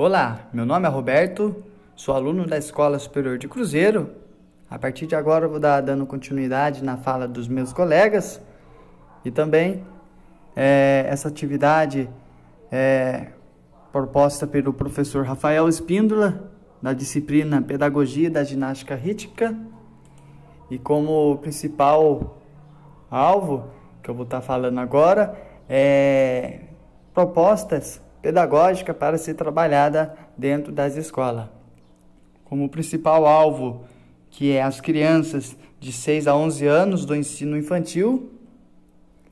Olá, meu nome é Roberto, sou aluno da Escola Superior de Cruzeiro. A partir de agora eu vou dar dando continuidade na fala dos meus colegas e também é, essa atividade é proposta pelo professor Rafael Espíndola na disciplina Pedagogia da Ginástica Rítmica e como principal alvo que eu vou estar falando agora é propostas pedagógicas para ser trabalhada dentro das escolas. Como principal alvo, que é as crianças de 6 a 11 anos do ensino infantil,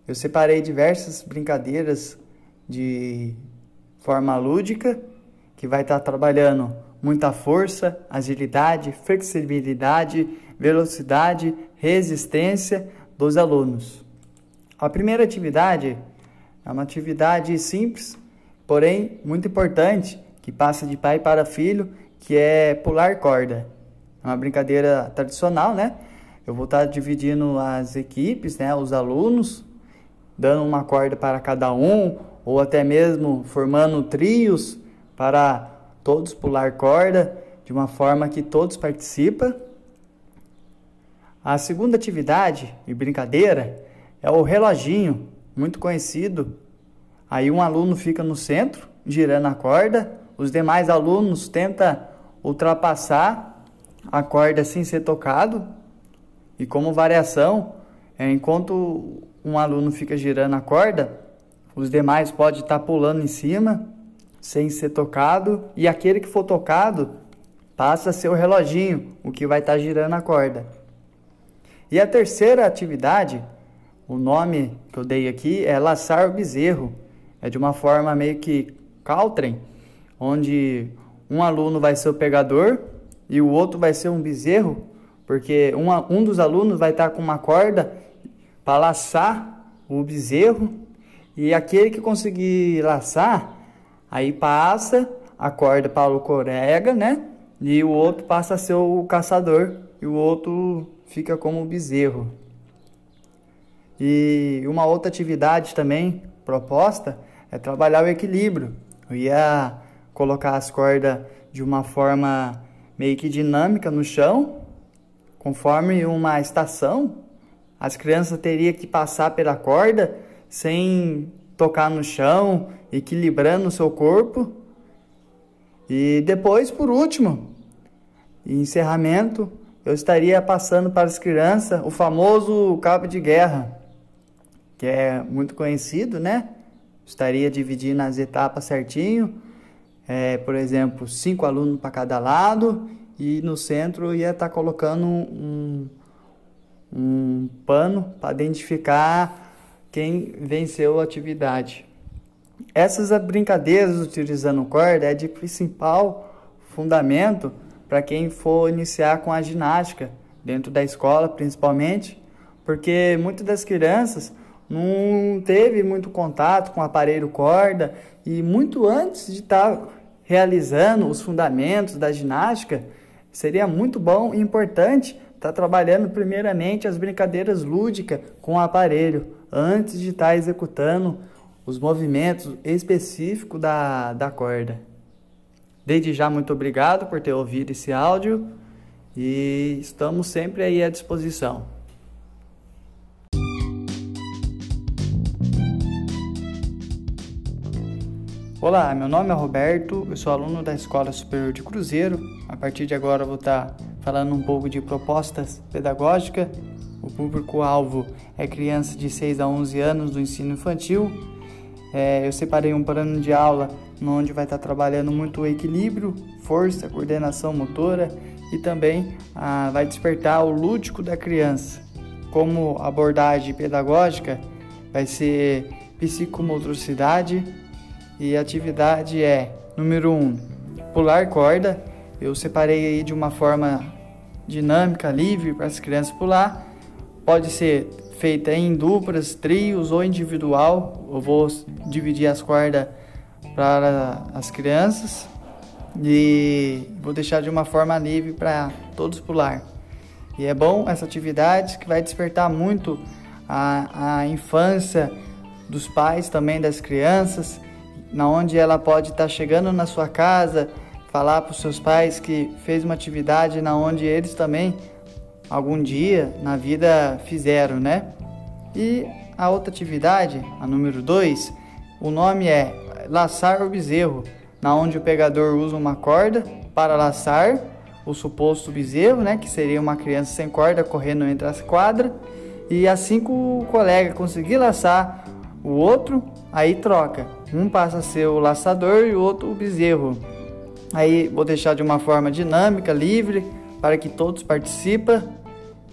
eu separei diversas brincadeiras de forma lúdica, que vai estar trabalhando muita força, agilidade, flexibilidade, velocidade, resistência dos alunos. A primeira atividade é uma atividade simples, porém muito importante, que passa de pai para filho, que é pular corda. É uma brincadeira tradicional, né? Eu vou estar dividindo as equipes, né, os alunos, dando uma corda para cada um, ou até mesmo formando trios para todos pular corda, de uma forma que todos participam. A segunda atividade e brincadeira é o reloginho, muito conhecido. Aí um aluno fica no centro, girando a corda, os demais alunos tentam ultrapassar a corda sem ser tocado. E como variação, é, enquanto um aluno fica girando a corda, os demais podem estar pulando em cima sem ser tocado e aquele que for tocado passa a ser o reloginho, o que vai estar girando a corda. E a terceira atividade o nome que eu dei aqui é laçar o bezerro. É de uma forma meio que Caltren, onde um aluno vai ser o pegador e o outro vai ser um bezerro, porque uma, um dos alunos vai estar com uma corda para laçar o bezerro e aquele que conseguir laçar, aí passa a corda para o colega, né? E o outro passa a ser o caçador e o outro fica como o bezerro. E uma outra atividade também proposta é trabalhar o equilíbrio. Eu ia colocar as cordas de uma forma meio que dinâmica no chão, conforme uma estação. As crianças teriam que passar pela corda sem tocar no chão, equilibrando o seu corpo. E depois, por último, encerramento, eu estaria passando para as crianças o famoso cabo de guerra que é muito conhecido, né? Estaria dividindo as etapas certinho. É, por exemplo, cinco alunos para cada lado e no centro ia estar tá colocando um, um pano para identificar quem venceu a atividade. Essas brincadeiras utilizando corda é de principal fundamento para quem for iniciar com a ginástica dentro da escola, principalmente, porque muitas das crianças não teve muito contato com o aparelho corda e muito antes de estar realizando os fundamentos da ginástica, seria muito bom e importante estar trabalhando primeiramente as brincadeiras lúdicas com o aparelho, antes de estar executando os movimentos específicos da, da corda. Desde já, muito obrigado por ter ouvido esse áudio e estamos sempre aí à disposição. Olá, meu nome é Roberto, eu sou aluno da Escola Superior de Cruzeiro. A partir de agora vou estar falando um pouco de propostas pedagógicas. O público-alvo é criança de 6 a 11 anos do ensino infantil. É, eu separei um plano de aula onde vai estar trabalhando muito o equilíbrio, força, coordenação motora e também ah, vai despertar o lúdico da criança. Como abordagem pedagógica, vai ser psicomotricidade, e a atividade é, número 1, um, pular corda. Eu separei aí de uma forma dinâmica, livre para as crianças pular. Pode ser feita em duplas, trios ou individual. Eu vou dividir as cordas para as crianças e vou deixar de uma forma livre para todos pular. E é bom essa atividade que vai despertar muito a, a infância dos pais também das crianças na onde ela pode estar tá chegando na sua casa, falar para os seus pais que fez uma atividade na onde eles também algum dia na vida fizeram, né? E a outra atividade, a número 2, o nome é laçar o bezerro, na onde o pegador usa uma corda para laçar o suposto bezerro, né, que seria uma criança sem corda correndo entre as quadras, e assim que o colega conseguir laçar o outro, aí troca. Um passa a ser o laçador e o outro o bezerro. Aí vou deixar de uma forma dinâmica, livre, para que todos participem.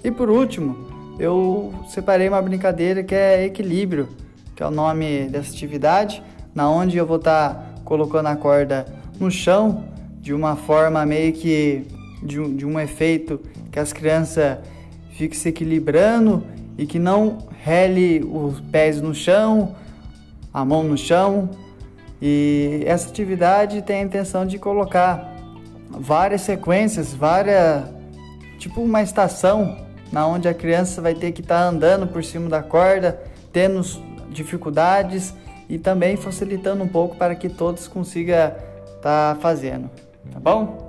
E por último, eu separei uma brincadeira que é equilíbrio, que é o nome dessa atividade, na onde eu vou estar tá colocando a corda no chão de uma forma meio que de um, de um efeito que as crianças fiquem se equilibrando e que não rele os pés no chão, a mão no chão. E essa atividade tem a intenção de colocar várias sequências, várias tipo uma estação na onde a criança vai ter que estar tá andando por cima da corda, tendo dificuldades e também facilitando um pouco para que todos consigam estar tá fazendo, tá bom?